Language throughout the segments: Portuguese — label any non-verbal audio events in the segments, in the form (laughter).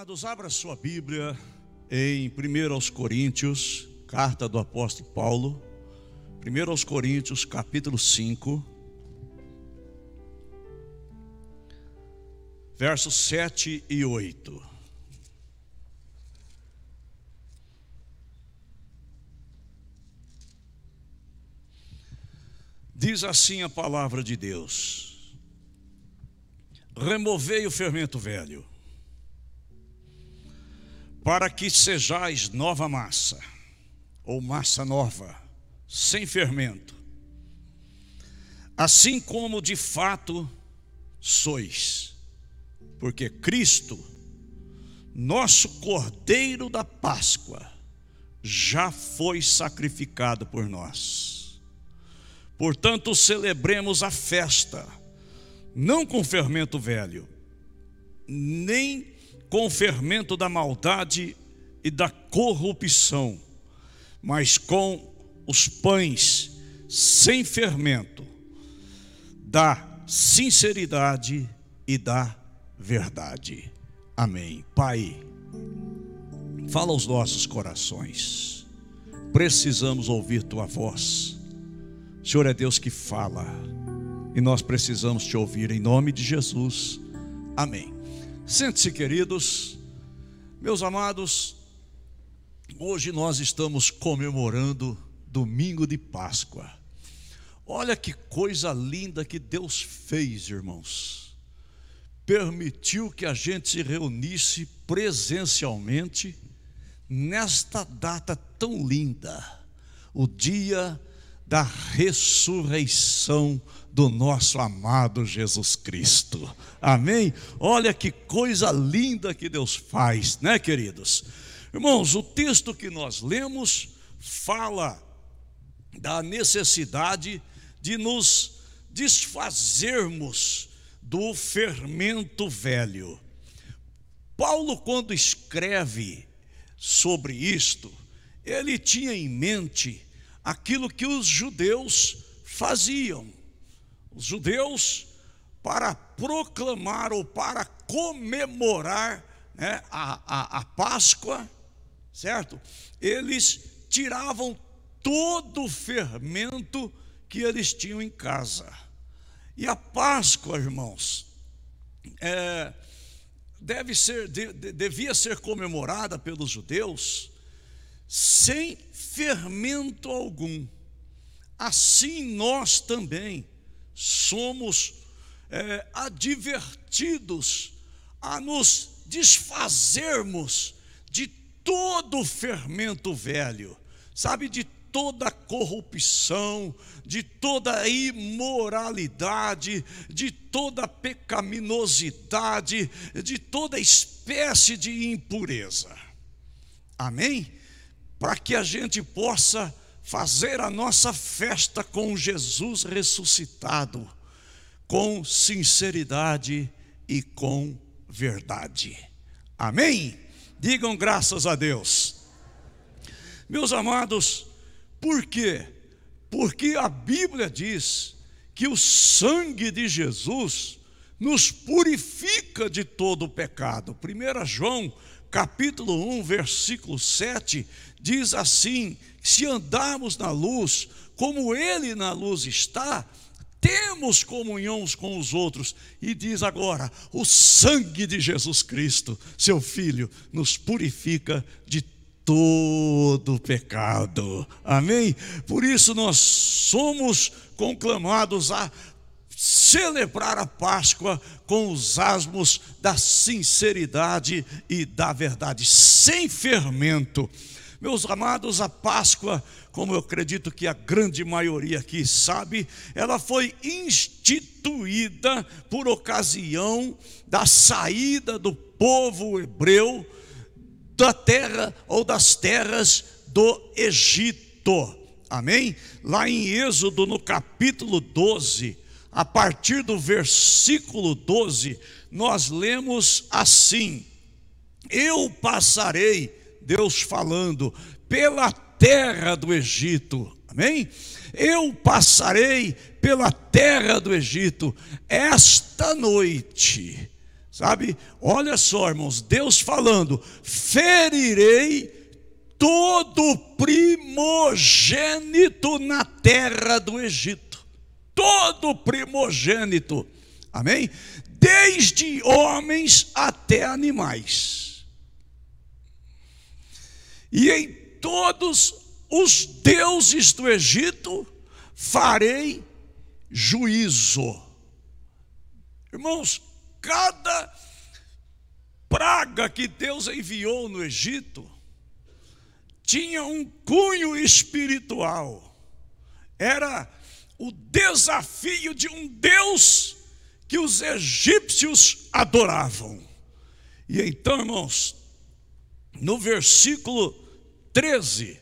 amados, abra sua Bíblia em 1 aos Coríntios, carta do apóstolo Paulo, 1 aos Coríntios, capítulo 5, versos 7 e 8. Diz assim a palavra de Deus: Removei o fermento velho para que sejais nova massa, ou massa nova, sem fermento, assim como de fato sois, porque Cristo, nosso Cordeiro da Páscoa, já foi sacrificado por nós. Portanto, celebremos a festa, não com fermento velho, nem com o fermento da maldade e da corrupção, mas com os pães sem fermento, da sinceridade e da verdade. Amém. Pai, fala aos nossos corações. Precisamos ouvir tua voz. O Senhor é Deus que fala e nós precisamos te ouvir em nome de Jesus. Amém. Sente-se, queridos, meus amados, hoje nós estamos comemorando domingo de Páscoa. Olha que coisa linda que Deus fez, irmãos. Permitiu que a gente se reunisse presencialmente nesta data tão linda, o dia da ressurreição do nosso amado Jesus Cristo. Amém? Olha que coisa linda que Deus faz, né, queridos? Irmãos, o texto que nós lemos fala da necessidade de nos desfazermos do fermento velho. Paulo, quando escreve sobre isto, ele tinha em mente aquilo que os judeus faziam. Os judeus, para proclamar ou para comemorar né, a, a, a Páscoa, certo? Eles tiravam todo o fermento que eles tinham em casa. E a Páscoa, irmãos, é, deve ser, de, devia ser comemorada pelos judeus sem fermento algum. Assim nós também somos é, advertidos a nos desfazermos de todo fermento velho, sabe, de toda corrupção, de toda imoralidade, de toda pecaminosidade, de toda espécie de impureza. Amém? Para que a gente possa fazer a nossa festa com Jesus ressuscitado, com sinceridade e com verdade. Amém? Digam graças a Deus. Meus amados, por quê? Porque a Bíblia diz que o sangue de Jesus nos purifica de todo o pecado. 1 João capítulo 1, versículo 7, diz assim: se andarmos na luz, como Ele na luz está, temos comunhão com os outros. E diz agora: o sangue de Jesus Cristo, seu Filho, nos purifica de todo pecado. Amém? Por isso nós somos conclamados a celebrar a Páscoa com os asmos da sinceridade e da verdade, sem fermento. Meus amados, a Páscoa, como eu acredito que a grande maioria aqui sabe, ela foi instituída por ocasião da saída do povo hebreu da terra ou das terras do Egito. Amém? Lá em Êxodo, no capítulo 12, a partir do versículo 12, nós lemos assim: Eu passarei, Deus falando, pela terra do Egito, amém? Eu passarei pela terra do Egito esta noite. Sabe? Olha só, irmãos, Deus falando: ferirei todo primogênito na terra do Egito. Todo primogênito. Amém? Desde homens até animais. E em todos os deuses do Egito farei juízo. Irmãos, cada praga que Deus enviou no Egito tinha um cunho espiritual. Era o desafio de um Deus que os egípcios adoravam. E então, irmãos, no versículo 13,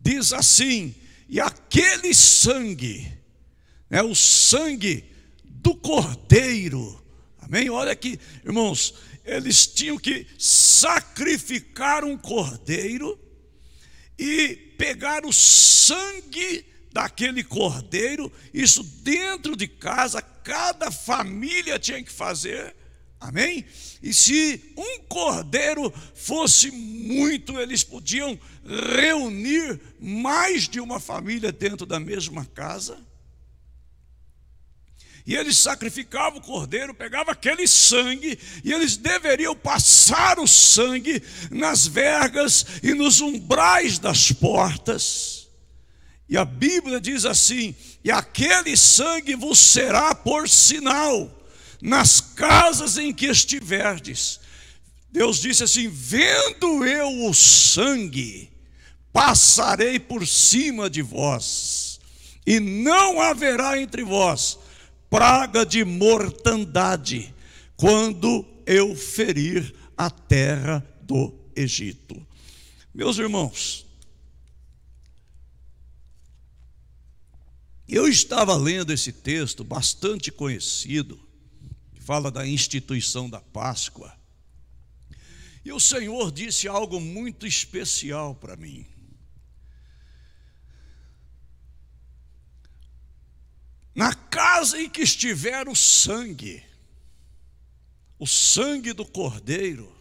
diz assim: E aquele sangue, é o sangue do cordeiro, Amém? Olha aqui, irmãos, eles tinham que sacrificar um cordeiro e pegar o sangue daquele cordeiro, isso dentro de casa, cada família tinha que fazer. Amém? E se um cordeiro fosse muito, eles podiam reunir mais de uma família dentro da mesma casa. E eles sacrificavam o cordeiro, pegavam aquele sangue, e eles deveriam passar o sangue nas vergas e nos umbrais das portas. E a Bíblia diz assim: e aquele sangue vos será por sinal nas casas em que estiverdes. Deus disse assim: vendo eu o sangue, passarei por cima de vós, e não haverá entre vós praga de mortandade quando eu ferir a terra do Egito. Meus irmãos, eu estava lendo esse texto bastante conhecido, que fala da instituição da Páscoa, e o Senhor disse algo muito especial para mim. Na casa em que estiver o sangue, o sangue do cordeiro,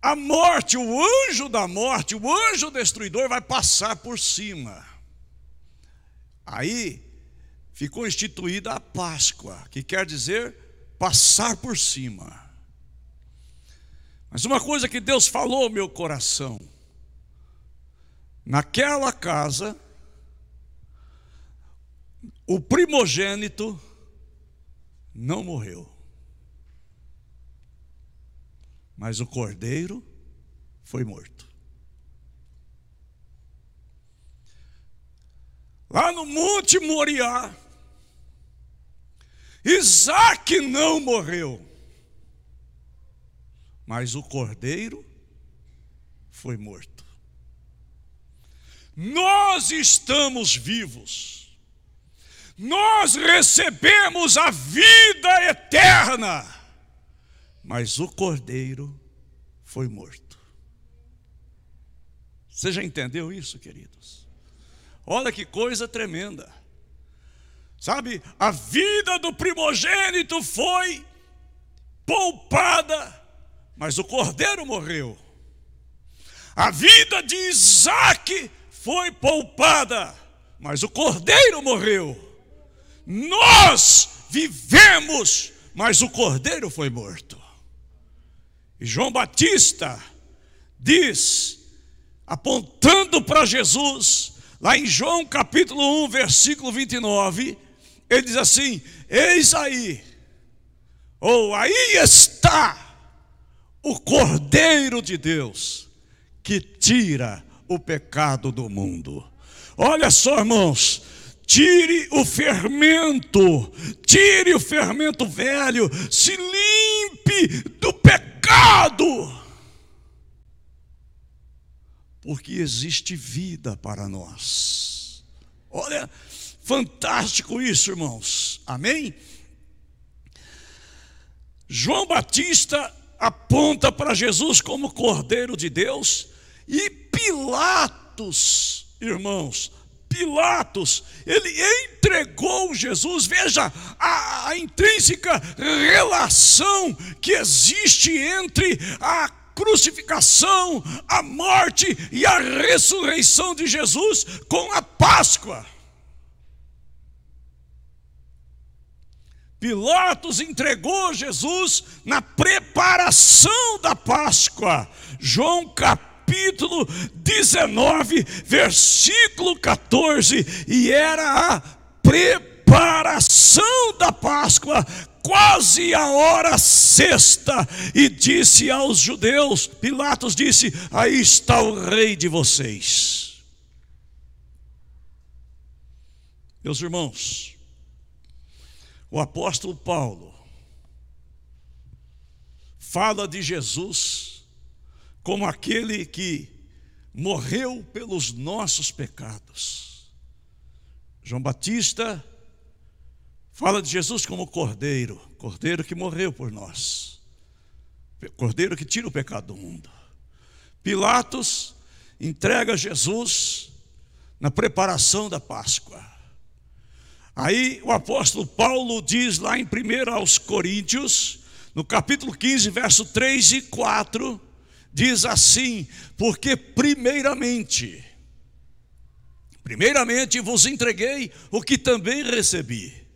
a morte, o anjo da morte, o anjo destruidor vai passar por cima. Aí ficou instituída a Páscoa, que quer dizer passar por cima. Mas uma coisa que Deus falou ao meu coração: naquela casa, o primogênito não morreu, mas o cordeiro foi morto. Lá no Monte Moriá, Isaac não morreu, mas o cordeiro foi morto. Nós estamos vivos nós recebemos a vida eterna, mas o cordeiro foi morto. Você já entendeu isso, queridos? Olha que coisa tremenda. Sabe, a vida do primogênito foi poupada, mas o cordeiro morreu. A vida de Isaac foi poupada, mas o cordeiro morreu. Nós vivemos, mas o cordeiro foi morto. E João Batista diz, apontando para Jesus, lá em João capítulo 1, versículo 29, ele diz assim: Eis aí, ou aí está o Cordeiro de Deus que tira o pecado do mundo. Olha só, irmãos, Tire o fermento, tire o fermento velho, se limpe do pecado. Porque existe vida para nós. Olha, fantástico isso, irmãos. Amém? João Batista aponta para Jesus como Cordeiro de Deus e Pilatos, irmãos, Pilatos, ele entregou Jesus. Veja a, a intrínseca relação que existe entre a crucificação, a morte e a ressurreição de Jesus com a Páscoa. Pilatos entregou Jesus na preparação da Páscoa. João capítulo 19, versículo 14, e era a preparação da Páscoa, quase a hora sexta, e disse aos judeus: Pilatos disse: Aí está o rei de vocês. Meus irmãos, o apóstolo Paulo fala de Jesus como aquele que morreu pelos nossos pecados. João Batista fala de Jesus como cordeiro, cordeiro que morreu por nós, cordeiro que tira o pecado do mundo. Pilatos entrega Jesus na preparação da Páscoa. Aí o apóstolo Paulo diz lá em 1 aos Coríntios, no capítulo 15, verso 3 e 4, diz assim: Porque primeiramente, primeiramente vos entreguei o que também recebi.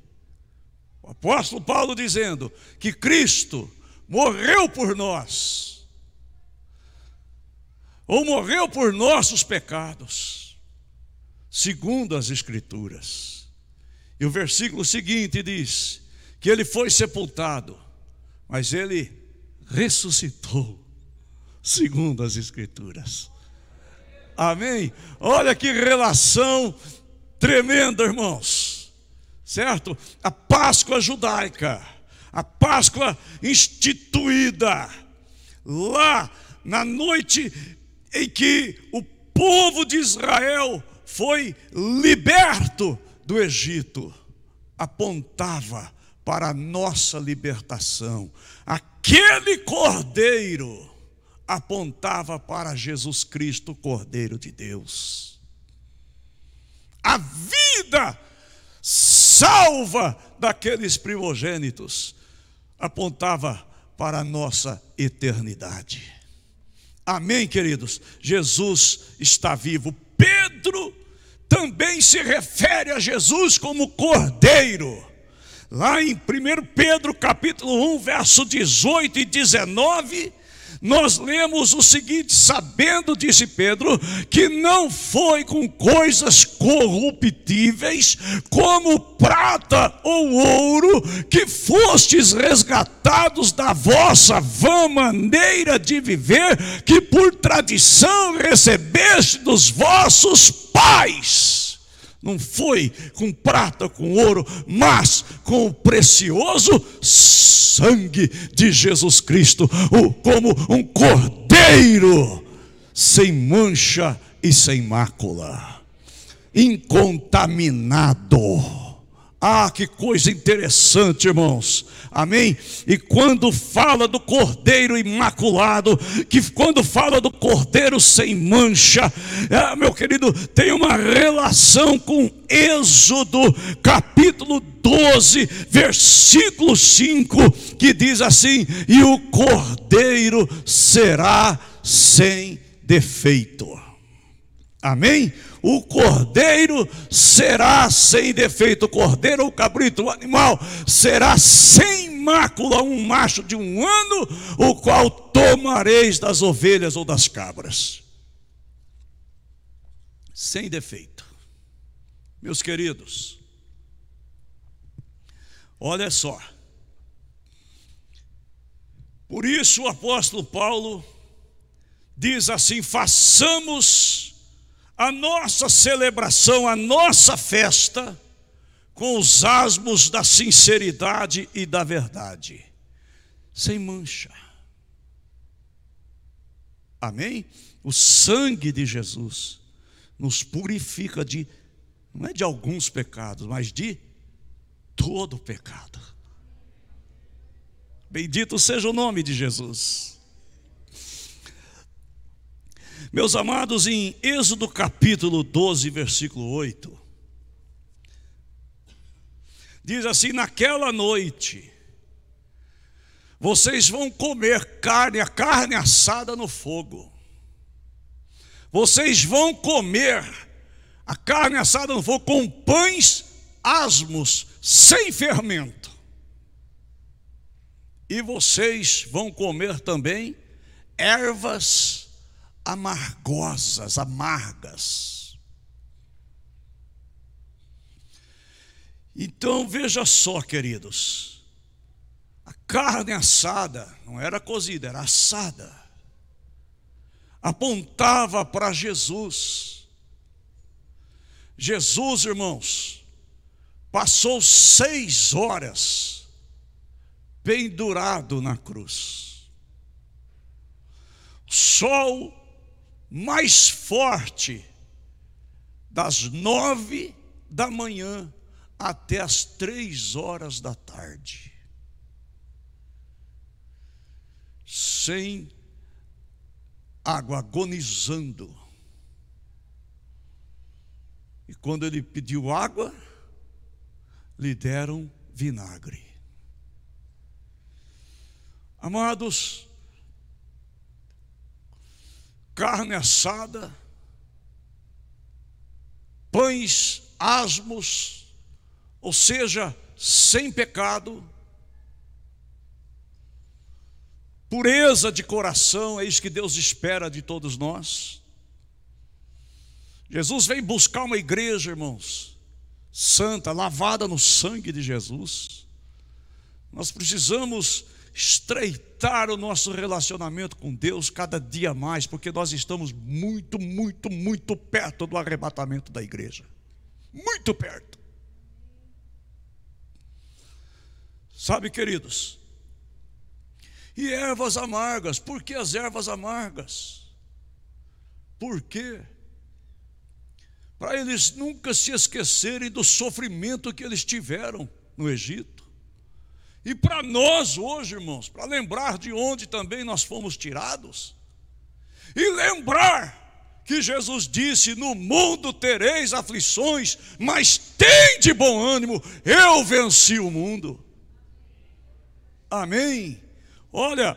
O apóstolo Paulo dizendo que Cristo morreu por nós, ou morreu por nossos pecados, segundo as Escrituras. E o versículo seguinte diz que ele foi sepultado, mas ele ressuscitou, segundo as Escrituras. Amém? Olha que relação tremenda, irmãos. Certo? A Páscoa judaica, a Páscoa instituída, lá na noite em que o povo de Israel foi liberto do Egito apontava para a nossa libertação. Aquele cordeiro apontava para Jesus Cristo, Cordeiro de Deus. A vida salva daqueles primogênitos apontava para a nossa eternidade. Amém, queridos? Jesus está vivo. Pedro também se refere a Jesus como Cordeiro. Lá em 1 Pedro capítulo 1, verso 18 e 19, nós lemos o seguinte: sabendo, disse Pedro, que não foi com coisas corruptíveis, como prata ou ouro, que fostes resgatados da vossa vã maneira de viver, que por tradição recebeste dos vossos pais não foi com prata, com ouro, mas com o precioso sangue de Jesus Cristo, como um cordeiro sem mancha e sem mácula, incontaminado ah, que coisa interessante, irmãos. Amém? E quando fala do cordeiro imaculado, que quando fala do cordeiro sem mancha, é, meu querido, tem uma relação com Êxodo, capítulo 12, versículo 5, que diz assim: E o cordeiro será sem defeito. Amém? O cordeiro será sem defeito, o cordeiro ou cabrito, o animal será sem mácula, um macho de um ano, o qual tomareis das ovelhas ou das cabras. Sem defeito. Meus queridos, olha só. Por isso o apóstolo Paulo diz assim: façamos a nossa celebração, a nossa festa, com os asmos da sinceridade e da verdade, sem mancha. Amém? O sangue de Jesus nos purifica de, não é de alguns pecados, mas de todo pecado. Bendito seja o nome de Jesus. Meus amados, em Êxodo capítulo 12, versículo 8, diz assim: Naquela noite, vocês vão comer carne, a carne assada no fogo. Vocês vão comer a carne assada no fogo com pães asmos, sem fermento. E vocês vão comer também ervas amargosas, amargas. Então veja só, queridos carne assada, não era cozida, era assada, apontava para Jesus. Jesus, irmãos, passou seis horas pendurado na cruz. Sol mais forte, das nove da manhã até as três horas da tarde. sem água, agonizando. E quando ele pediu água, lhe deram vinagre. Amados, carne assada, pães asmos, ou seja, sem pecado, pureza de coração, é isso que Deus espera de todos nós. Jesus vem buscar uma igreja, irmãos, santa, lavada no sangue de Jesus. Nós precisamos estreitar o nosso relacionamento com Deus cada dia mais, porque nós estamos muito, muito, muito perto do arrebatamento da igreja. Muito perto. Sabe, queridos, e ervas amargas. Por que as ervas amargas? Por quê? Para eles nunca se esquecerem do sofrimento que eles tiveram no Egito. E para nós hoje, irmãos, para lembrar de onde também nós fomos tirados. E lembrar que Jesus disse: No mundo tereis aflições, mas tem de bom ânimo, eu venci o mundo. Amém. Olha,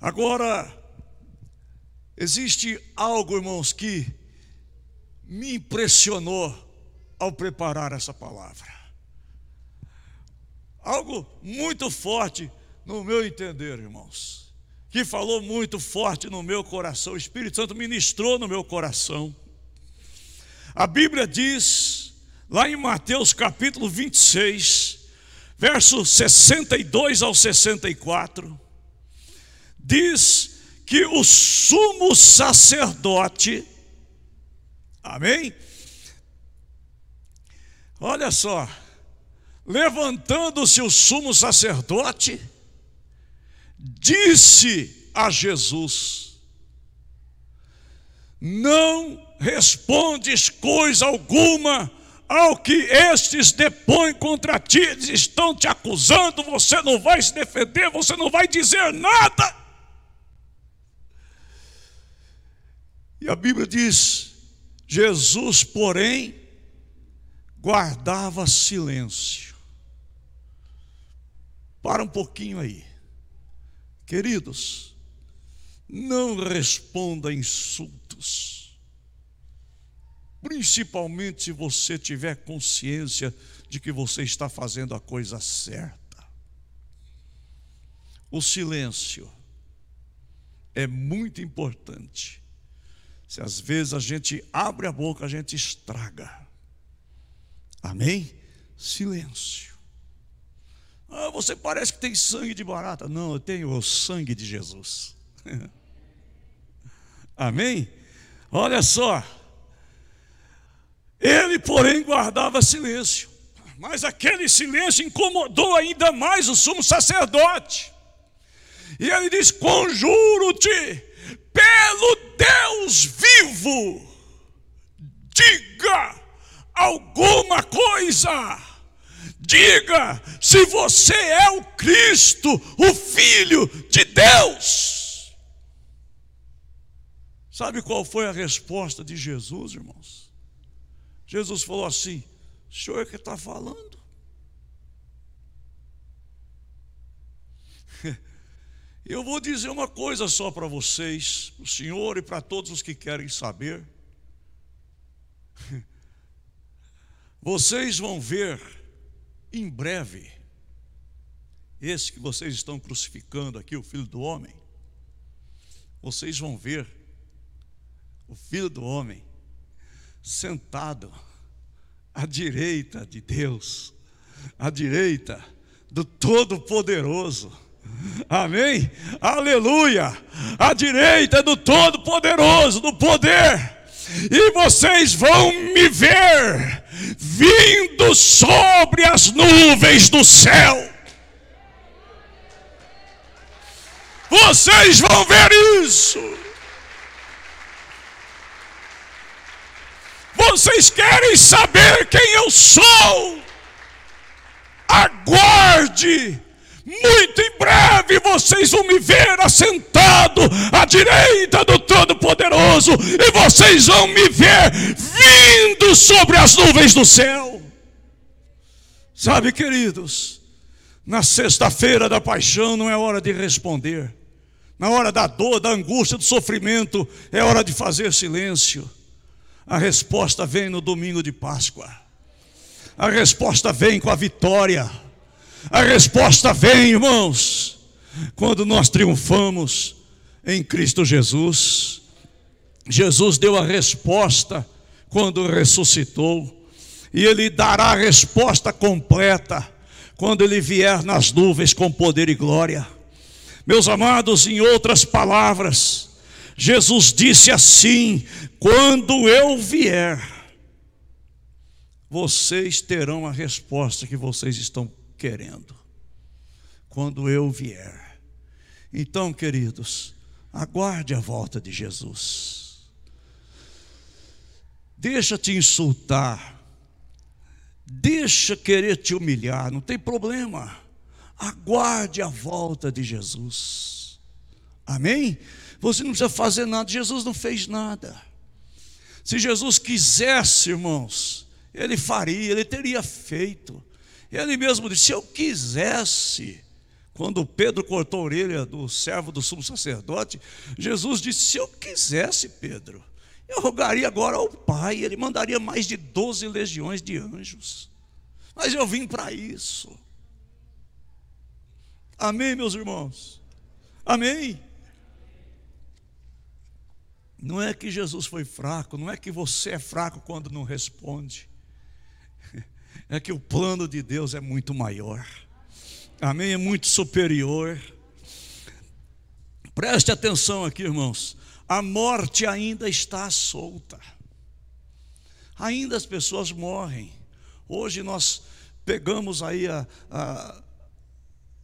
agora, existe algo, irmãos, que me impressionou ao preparar essa palavra. Algo muito forte no meu entender, irmãos, que falou muito forte no meu coração. O Espírito Santo ministrou no meu coração. A Bíblia diz, lá em Mateus capítulo 26, verso 62 ao 64, diz que o sumo sacerdote, amém? Olha só, levantando-se o sumo sacerdote, disse a Jesus: Não respondes coisa alguma ao que estes depõem contra ti, eles estão te acusando, você não vai se defender, você não vai dizer nada. E a Bíblia diz: Jesus, porém, guardava silêncio. Para um pouquinho aí, queridos, não responda insultos principalmente se você tiver consciência de que você está fazendo a coisa certa. O silêncio é muito importante. Se às vezes a gente abre a boca, a gente estraga. Amém? Silêncio. Ah, você parece que tem sangue de barata. Não, eu tenho o sangue de Jesus. (laughs) Amém? Olha só. Ele, porém, guardava silêncio. Mas aquele silêncio incomodou ainda mais o sumo sacerdote. E ele diz: Conjuro-te, pelo Deus vivo, diga alguma coisa. Diga se você é o Cristo, o Filho de Deus. Sabe qual foi a resposta de Jesus, irmãos? Jesus falou assim: o senhor é que está falando? (laughs) Eu vou dizer uma coisa só para vocês, para o senhor e para todos os que querem saber. (laughs) Vocês vão ver em breve esse que vocês estão crucificando aqui, o Filho do Homem. Vocês vão ver o Filho do Homem sentado à direita de Deus, à direita do Todo-Poderoso. Amém? Aleluia! À direita do Todo-Poderoso, do poder. E vocês vão me ver vindo sobre as nuvens do céu. Vocês vão ver isso. Vocês querem saber quem eu sou? Aguarde. Muito em breve vocês vão me ver assentado à direita do Todo-Poderoso, e vocês vão me ver vindo sobre as nuvens do céu. Sabe, queridos, na sexta-feira da paixão não é hora de responder, na hora da dor, da angústia, do sofrimento, é hora de fazer silêncio. A resposta vem no domingo de Páscoa. A resposta vem com a vitória. A resposta vem, irmãos, quando nós triunfamos em Cristo Jesus. Jesus deu a resposta quando ressuscitou, e Ele dará a resposta completa quando Ele vier nas nuvens com poder e glória. Meus amados, em outras palavras, Jesus disse assim: quando eu vier, vocês terão a resposta que vocês estão querendo. Quando eu vier. Então, queridos, aguarde a volta de Jesus. Deixa te insultar. Deixa querer te humilhar, não tem problema. Aguarde a volta de Jesus. Amém? Você não precisa fazer nada, Jesus não fez nada. Se Jesus quisesse, irmãos, ele faria, ele teria feito. Ele mesmo disse: se eu quisesse, quando Pedro cortou a orelha do servo do sumo sacerdote, Jesus disse: se eu quisesse, Pedro, eu rogaria agora ao Pai, ele mandaria mais de 12 legiões de anjos. Mas eu vim para isso. Amém, meus irmãos? Amém? Não é que Jesus foi fraco, não é que você é fraco quando não responde é que o plano de Deus é muito maior. Amém? É muito superior. Preste atenção aqui, irmãos. A morte ainda está solta. Ainda as pessoas morrem. Hoje nós pegamos aí a, a,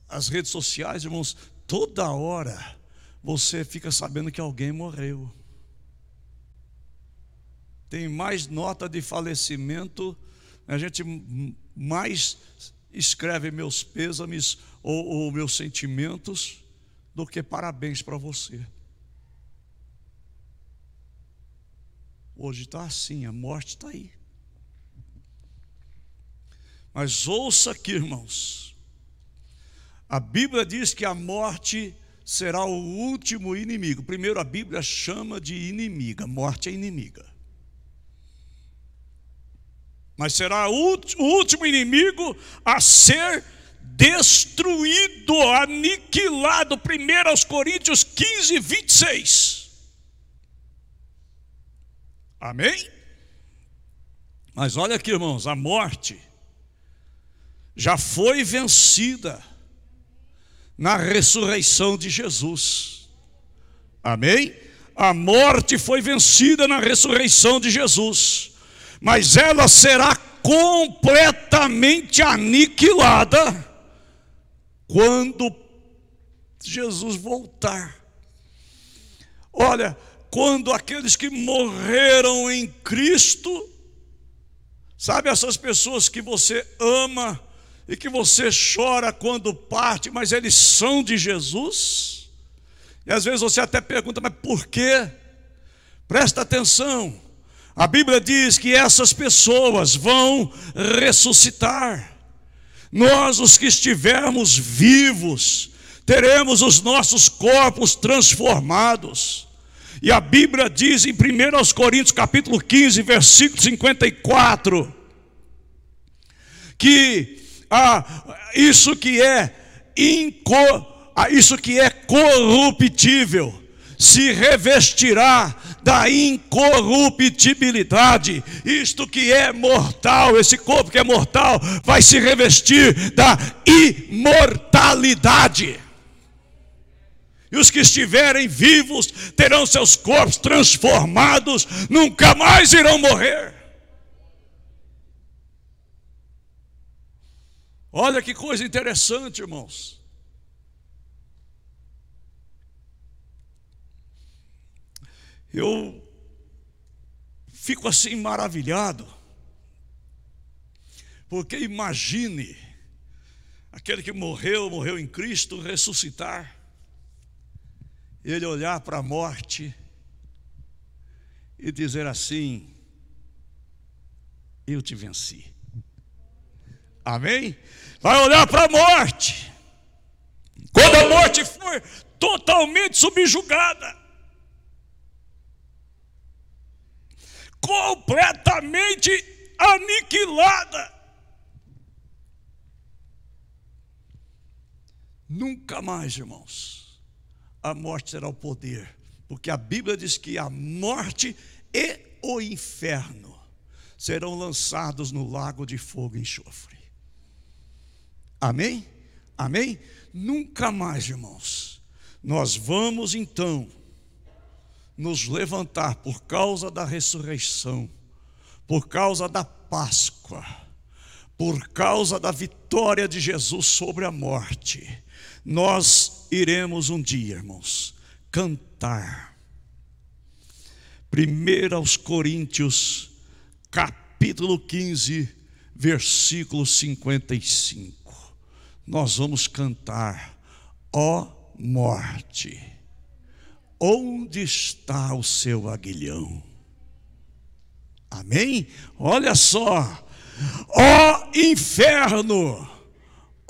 as redes sociais, irmãos, toda hora você fica sabendo que alguém morreu. Tem mais nota de falecimento a gente mais escreve meus pêsames ou, ou meus sentimentos do que parabéns para você. Hoje está assim, a morte está aí. Mas ouça aqui, irmãos. A Bíblia diz que a morte será o último inimigo. Primeiro, a Bíblia chama de inimiga, morte é inimiga mas será o último inimigo a ser destruído, aniquilado. 1 aos Coríntios 15, 26. Amém? Mas olha aqui, irmãos, a morte já foi vencida na ressurreição de Jesus. Amém? A morte foi vencida na ressurreição de Jesus mas ela será completamente aniquilada quando Jesus voltar. Olha, quando aqueles que morreram em Cristo, sabe essas pessoas que você ama e que você chora quando parte, mas eles são de Jesus? E às vezes você até pergunta, mas por quê? Presta atenção. A Bíblia diz que essas pessoas vão ressuscitar. Nós, os que estivermos vivos, teremos os nossos corpos transformados. E a Bíblia diz em 1 Coríntios capítulo 15, versículo 54, que ah, isso que é ah, isso que é corruptível se revestirá da incorruptibilidade. Isto que é mortal, esse corpo que é mortal, vai se revestir da imortalidade. E os que estiverem vivos terão seus corpos transformados, nunca mais irão morrer. Olha que coisa interessante, irmãos. Eu fico assim maravilhado, porque imagine aquele que morreu, morreu em Cristo, ressuscitar ele olhar para a morte e dizer assim: Eu te venci. Amém? Vai olhar para a morte. Quando a morte for totalmente subjugada, completamente aniquilada, nunca mais, irmãos a morte terá o poder, porque a Bíblia diz que a morte e o inferno serão lançados no lago de fogo e enxofre. Amém? Amém? Nunca mais, irmãos, nós vamos então nos levantar por causa da ressurreição, por causa da Páscoa, por causa da vitória de Jesus sobre a morte nós iremos um dia, irmãos, cantar. 1 aos Coríntios, capítulo 15, versículo 55. Nós vamos cantar, ó morte, onde está o seu aguilhão? Amém? Olha só, ó inferno,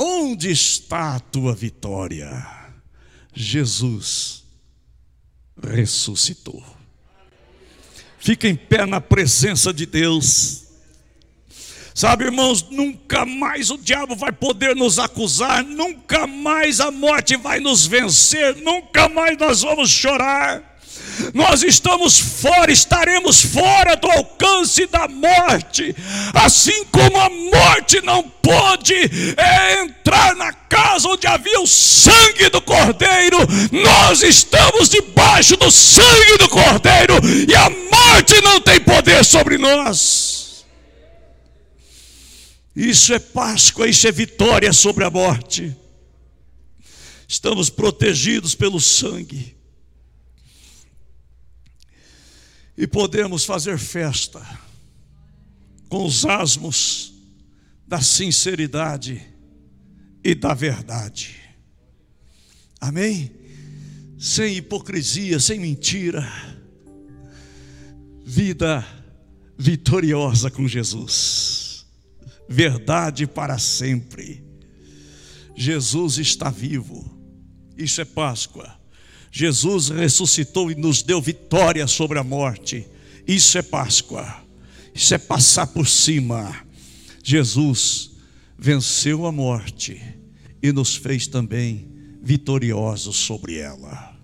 Onde está a tua vitória? Jesus ressuscitou. Fica em pé na presença de Deus. Sabe, irmãos, nunca mais o diabo vai poder nos acusar, nunca mais a morte vai nos vencer, nunca mais nós vamos chorar nós estamos fora, estaremos fora do alcance da morte, assim como a morte não pôde é, entrar na casa onde havia o sangue do Cordeiro, nós estamos debaixo do sangue do Cordeiro e a morte não tem poder sobre nós. Isso é Páscoa, isso é vitória sobre a morte. Estamos protegidos pelo sangue. e podemos fazer festa com os asmos da sinceridade e da verdade. Amém? Sem hipocrisia, sem mentira. Vida vitoriosa com Jesus. Verdade para sempre. Jesus está vivo. Isso é Páscoa. Jesus ressuscitou e nos deu vitória sobre a morte. Isso é Páscoa. Isso é passar por cima. Jesus venceu a morte e nos fez também vitoriosos sobre ela.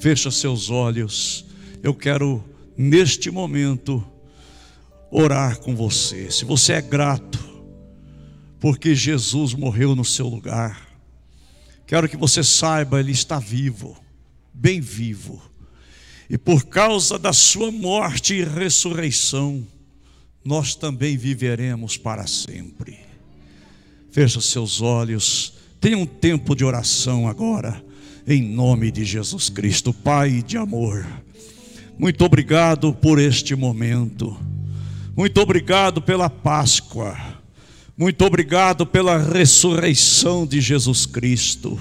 Fecha seus olhos. Eu quero neste momento orar com você. Se você é grato porque Jesus morreu no seu lugar, quero que você saiba, ele está vivo bem vivo. E por causa da sua morte e ressurreição, nós também viveremos para sempre. Feche seus olhos, tenha um tempo de oração agora, em nome de Jesus Cristo, Pai de amor. Muito obrigado por este momento, muito obrigado pela Páscoa, muito obrigado pela ressurreição de Jesus Cristo.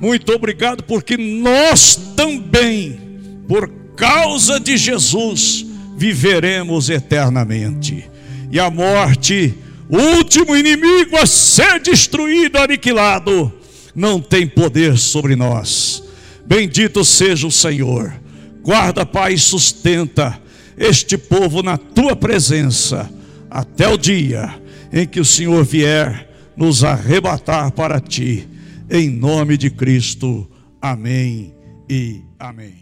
Muito obrigado, porque nós também, por causa de Jesus, viveremos eternamente. E a morte, o último inimigo a ser destruído, aniquilado, não tem poder sobre nós. Bendito seja o Senhor. Guarda, Pai, sustenta este povo na tua presença até o dia em que o Senhor vier nos arrebatar para ti. Em nome de Cristo. Amém e amém.